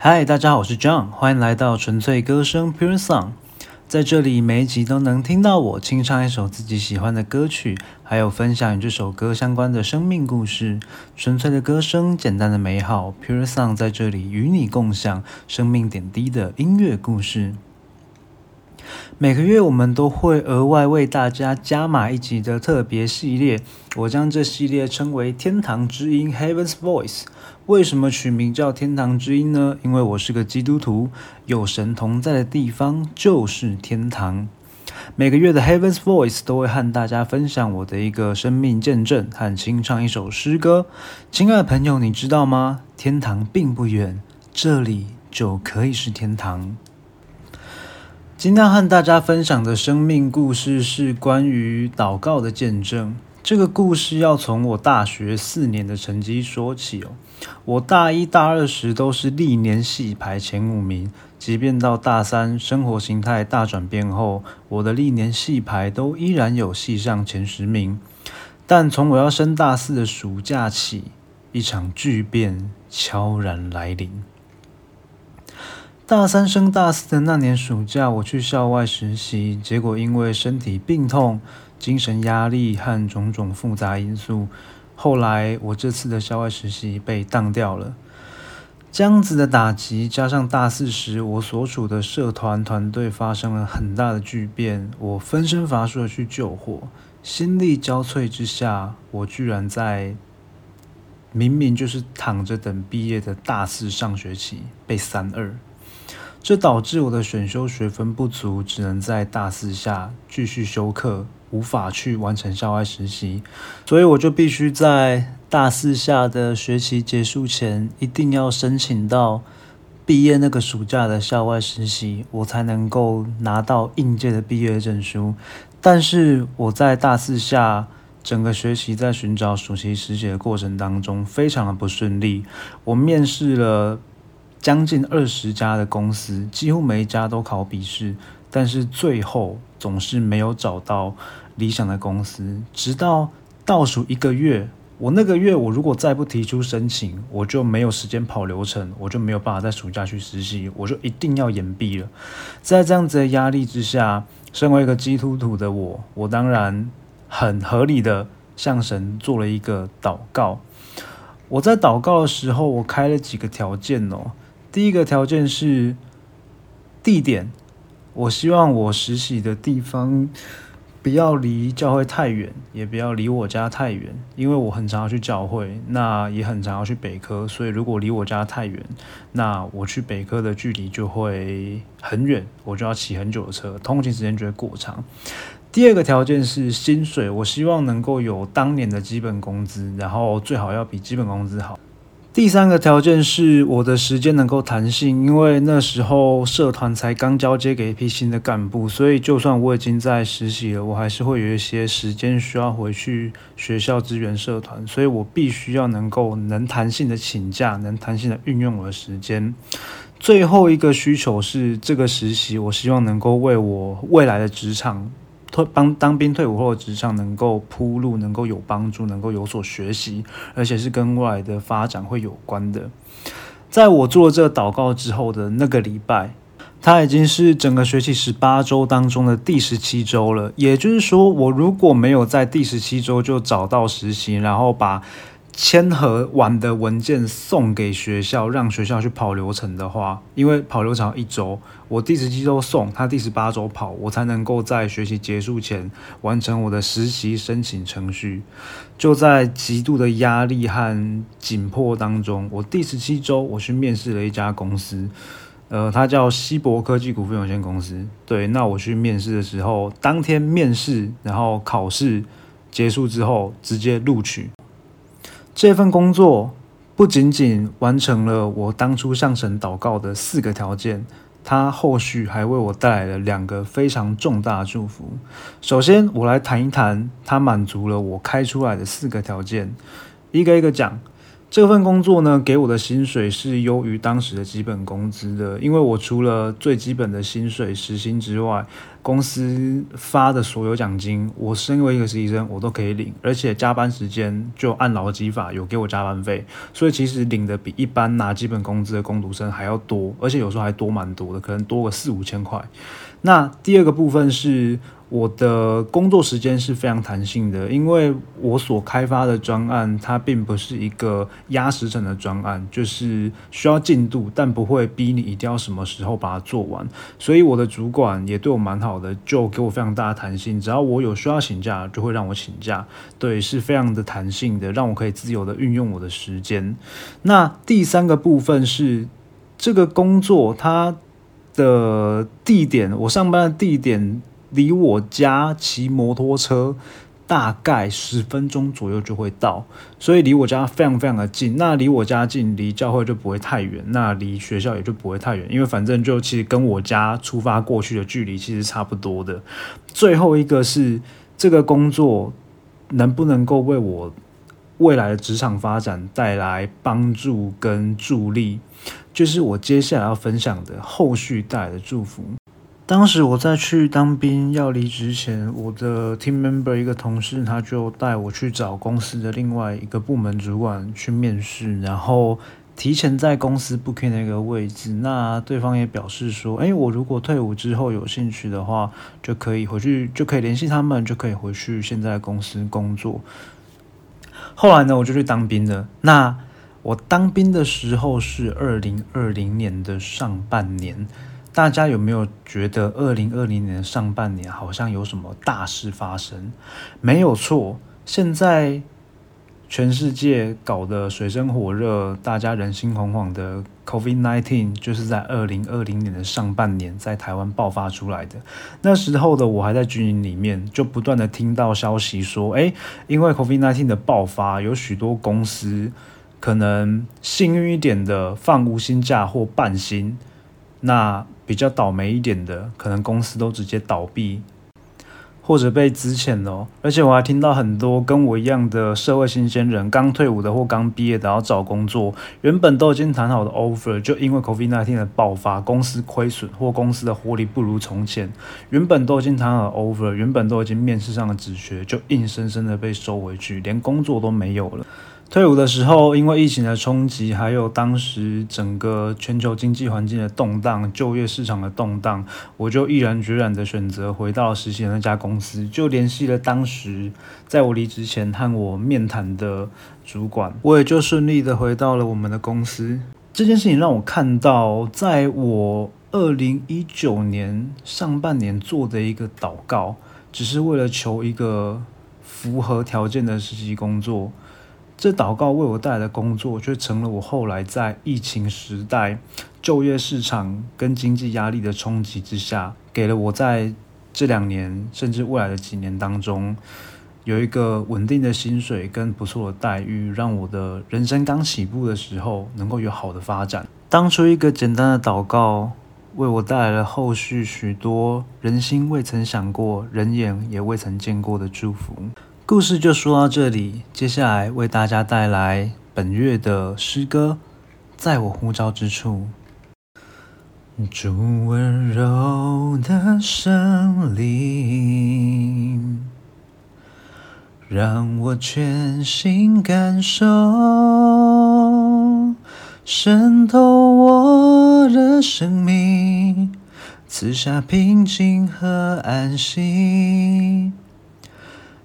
嗨，大家好，我是 John，欢迎来到纯粹歌声 Pure Song。在这里，每一集都能听到我清唱一首自己喜欢的歌曲，还有分享与这首歌相关的生命故事。纯粹的歌声，简单的美好，Pure Song 在这里与你共享生命点滴的音乐故事。每个月我们都会额外为大家加码一集的特别系列，我将这系列称为《天堂之音》（Heaven's Voice）。为什么取名叫《天堂之音》呢？因为我是个基督徒，有神同在的地方就是天堂。每个月的 Heaven's Voice 都会和大家分享我的一个生命见证和清唱一首诗歌。亲爱的朋友，你知道吗？天堂并不远，这里就可以是天堂。今天和大家分享的生命故事是关于祷告的见证。这个故事要从我大学四年的成绩说起哦。我大一大二时都是历年系排前五名，即便到大三生活形态大转变后，我的历年系排都依然有系上前十名。但从我要升大四的暑假起，一场巨变悄然来临。大三升大四的那年暑假，我去校外实习，结果因为身体病痛、精神压力和种种复杂因素，后来我这次的校外实习被当掉了。这样子的打击，加上大四时我所处的社团团队发生了很大的巨变，我分身乏术的去救火，心力交瘁之下，我居然在明明就是躺着等毕业的大四上学期被三二。这导致我的选修学分不足，只能在大四下继续修课，无法去完成校外实习，所以我就必须在大四下的学期结束前，一定要申请到毕业那个暑假的校外实习，我才能够拿到应届的毕业证书。但是我在大四下整个学期在寻找暑期实习的过程当中，非常的不顺利，我面试了。将近二十家的公司，几乎每一家都考笔试，但是最后总是没有找到理想的公司。直到倒数一个月，我那个月我如果再不提出申请，我就没有时间跑流程，我就没有办法在暑假去实习，我就一定要延毕了。在这样子的压力之下，身为一个基督徒的我，我当然很合理的向神做了一个祷告。我在祷告的时候，我开了几个条件哦。第一个条件是地点，我希望我实习的地方不要离教会太远，也不要离我家太远，因为我很常要去教会，那也很常要去北科，所以如果离我家太远，那我去北科的距离就会很远，我就要骑很久的车，通勤时间就会过长。第二个条件是薪水，我希望能够有当年的基本工资，然后最好要比基本工资好。第三个条件是我的时间能够弹性，因为那时候社团才刚交接给一批新的干部，所以就算我已经在实习了，我还是会有一些时间需要回去学校支援社团，所以我必须要能够能弹性的请假，能弹性的运用我的时间。最后一个需求是这个实习，我希望能够为我未来的职场。退帮当兵退伍后职场能够铺路，能够有帮助，能够有所学习，而且是跟未来的发展会有关的。在我做这个祷告之后的那个礼拜，它已经是整个学期十八周当中的第十七周了。也就是说，我如果没有在第十七周就找到实习，然后把签合完的文件送给学校，让学校去跑流程的话，因为跑流程一周，我第十七周送他第十八周跑，我才能够在学习结束前完成我的实习申请程序。就在极度的压力和紧迫当中，我第十七周我去面试了一家公司，呃，它叫西博科技股份有限公司。对，那我去面试的时候，当天面试，然后考试结束之后，直接录取。这份工作不仅仅完成了我当初向神祷告的四个条件，它后续还为我带来了两个非常重大的祝福。首先，我来谈一谈它满足了我开出来的四个条件，一个一个讲。这份工作呢，给我的薪水是优于当时的基本工资的，因为我除了最基本的薪水时薪之外，公司发的所有奖金，我身为一个实习生，我都可以领，而且加班时间就按劳基法有给我加班费，所以其实领的比一般拿基本工资的工读生还要多，而且有时候还多蛮多的，可能多个四五千块。那第二个部分是。我的工作时间是非常弹性的，因为我所开发的专案，它并不是一个压时程的专案，就是需要进度，但不会逼你一定要什么时候把它做完。所以我的主管也对我蛮好的，就给我非常大的弹性，只要我有需要请假，就会让我请假。对，是非常的弹性的，让我可以自由的运用我的时间。那第三个部分是这个工作它的地点，我上班的地点。离我家骑摩托车大概十分钟左右就会到，所以离我家非常非常的近。那离我家近，离教会就不会太远，那离学校也就不会太远，因为反正就其实跟我家出发过去的距离其实差不多的。最后一个是这个工作能不能够为我未来的职场发展带来帮助跟助力，就是我接下来要分享的后续带来的祝福。当时我在去当兵要离职前，我的 team member 一个同事他就带我去找公司的另外一个部门主管去面试，然后提前在公司 booking 那个位置。那对方也表示说，哎，我如果退伍之后有兴趣的话，就可以回去，就可以联系他们，就可以回去现在公司工作。后来呢，我就去当兵了。那我当兵的时候是二零二零年的上半年。大家有没有觉得二零二零年上半年好像有什么大事发生？没有错，现在全世界搞得水深火热，大家人心惶惶的 COVID-19，就是在二零二零年的上半年在台湾爆发出来的。那时候的我还在军营里面，就不断的听到消息说，哎，因为 COVID-19 的爆发，有许多公司可能幸运一点的放无薪假或半薪。那比较倒霉一点的，可能公司都直接倒闭，或者被资遣了。而且我还听到很多跟我一样的社会新鲜人，刚退伍的或刚毕业的要找工作，原本都已经谈好的 offer，就因为 COVID-19 的爆发，公司亏损或公司的活力不如从前，原本都已经谈好的 offer，原本都已经面试上的职缺，就硬生生的被收回去，连工作都没有了。退伍的时候，因为疫情的冲击，还有当时整个全球经济环境的动荡、就业市场的动荡，我就毅然决然的选择回到实习的那家公司，就联系了当时在我离职前和我面谈的主管，我也就顺利的回到了我们的公司。这件事情让我看到，在我二零一九年上半年做的一个祷告，只是为了求一个符合条件的实习工作。这祷告为我带来的工作，却成了我后来在疫情时代就业市场跟经济压力的冲击之下，给了我在这两年甚至未来的几年当中，有一个稳定的薪水跟不错的待遇，让我的人生刚起步的时候能够有好的发展。当初一个简单的祷告，为我带来了后续许多人心未曾想过、人眼也未曾见过的祝福。故事就说到这里，接下来为大家带来本月的诗歌，在我呼召之处。主温柔的声灵，让我全心感受，渗透我的生命，赐下平静和安心。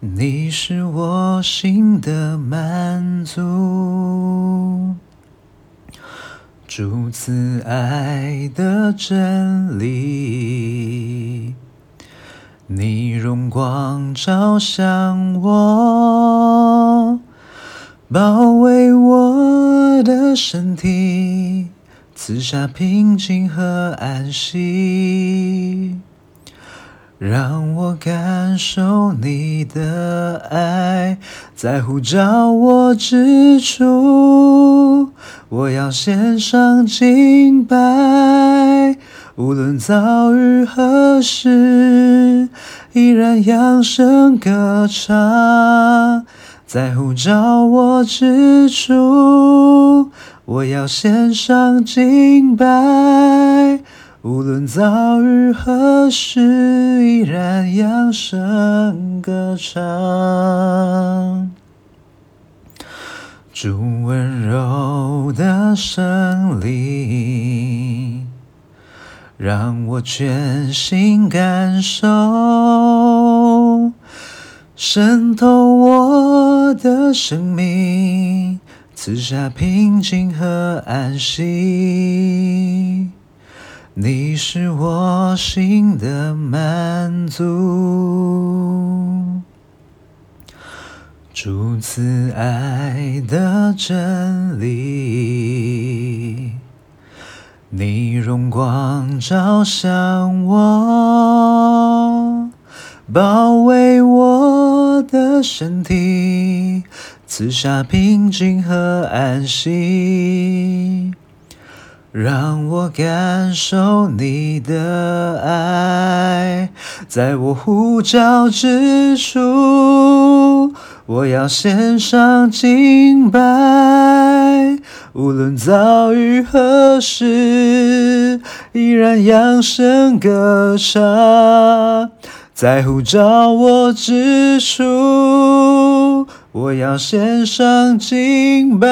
你是我心的满足，主慈爱的真理，你荣光照向我，包围我的身体，赐下平静和安息。让我感受你的爱，在呼召我之处，我要献上敬拜。无论遭遇何时，依然扬声歌唱，在呼召我之处，我要献上敬拜。无论遭遇何时，依然扬声歌唱。主温柔的胜利，让我全心感受，渗透我的生命，赐下平静和安息。你是我心的满足，主慈爱的真理，你荣光照向我，包围我的身体，赐下平静和安息。让我感受你的爱，在我呼召之处，我要献上敬拜。无论遭遇何时，依然扬声歌唱。在呼召我之处，我要献上敬拜。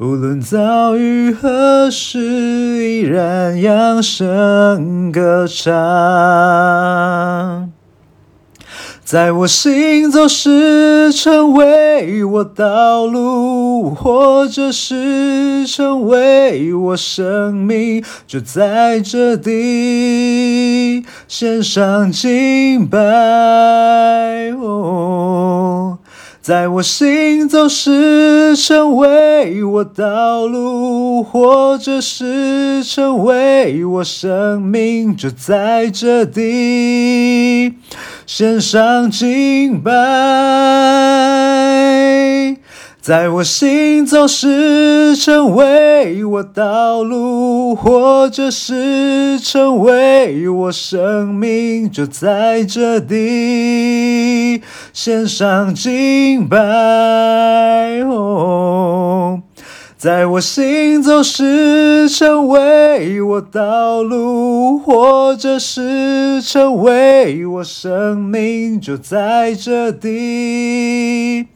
无论遭遇何时，依然扬声歌唱。在我行走时，成为我道路；或者是成为我生命，就在这地献上敬拜。哦。在我行走时，成为我道路；或者是成为我生命，就在这地献上敬拜。在我行走时，成为我道路；或者是成为我生命，就在这地献上敬拜。哦，在我行走时，成为我道路；或者是成为我生命，就在这地。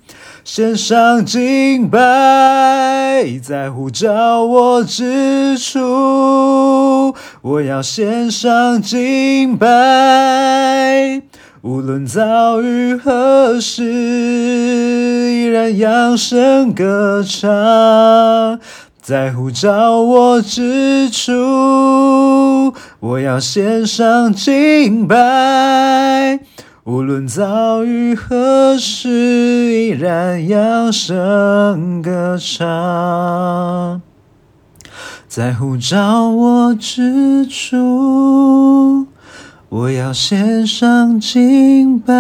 献上敬拜，在呼召我之处，我要献上敬拜。无论遭遇何时，依然扬声歌唱。在呼召我之处，我要献上敬拜。无论遭遇何时，依然扬声歌唱。在呼召我之处，我要献上敬拜。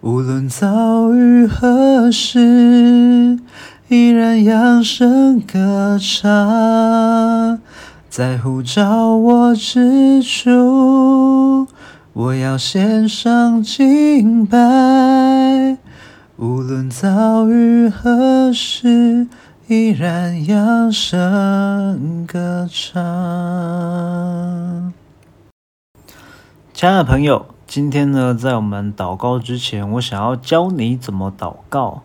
无论遭遇何时，依然扬声歌唱。在呼召我之处。我要献上敬拜，无论遭遇何时，依然扬声歌唱。亲爱的朋友，今天呢，在我们祷告之前，我想要教你怎么祷告。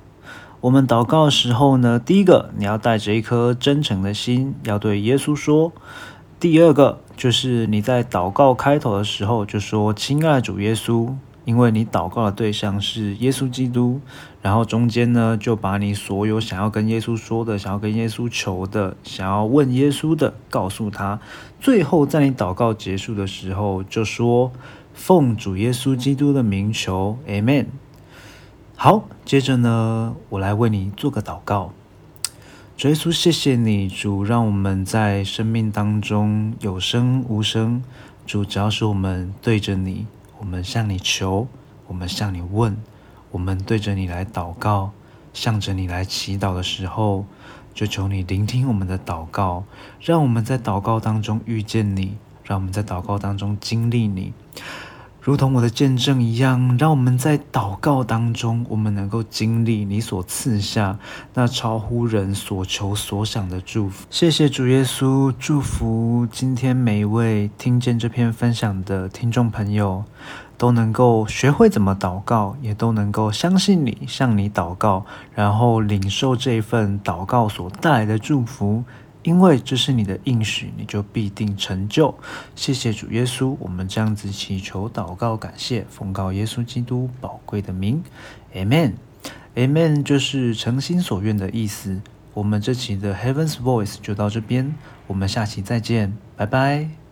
我们祷告的时候呢，第一个，你要带着一颗真诚的心，要对耶稣说；第二个。就是你在祷告开头的时候就说：“亲爱的主耶稣”，因为你祷告的对象是耶稣基督。然后中间呢，就把你所有想要跟耶稣说的、想要跟耶稣求的、想要问耶稣的告诉他。最后在你祷告结束的时候，就说：“奉主耶稣基督的名求，Amen。”好，接着呢，我来为你做个祷告。主耶稣，谢谢你，主让我们在生命当中有声无声。主，只要是我们对着你，我们向你求，我们向你问，我们对着你来祷告，向着你来祈祷的时候，就求你聆听我们的祷告，让我们在祷告当中遇见你，让我们在祷告当中经历你。如同我的见证一样，让我们在祷告当中，我们能够经历你所赐下那超乎人所求所想的祝福。谢谢主耶稣，祝福今天每一位听见这篇分享的听众朋友，都能够学会怎么祷告，也都能够相信你，向你祷告，然后领受这份祷告所带来的祝福。因为这是你的应许，你就必定成就。谢谢主耶稣，我们这样子祈求、祷告、感谢，奉告耶稣基督宝贵的名，Amen。Amen 就是诚心所愿的意思。我们这期的 Heaven's Voice 就到这边，我们下期再见，拜拜。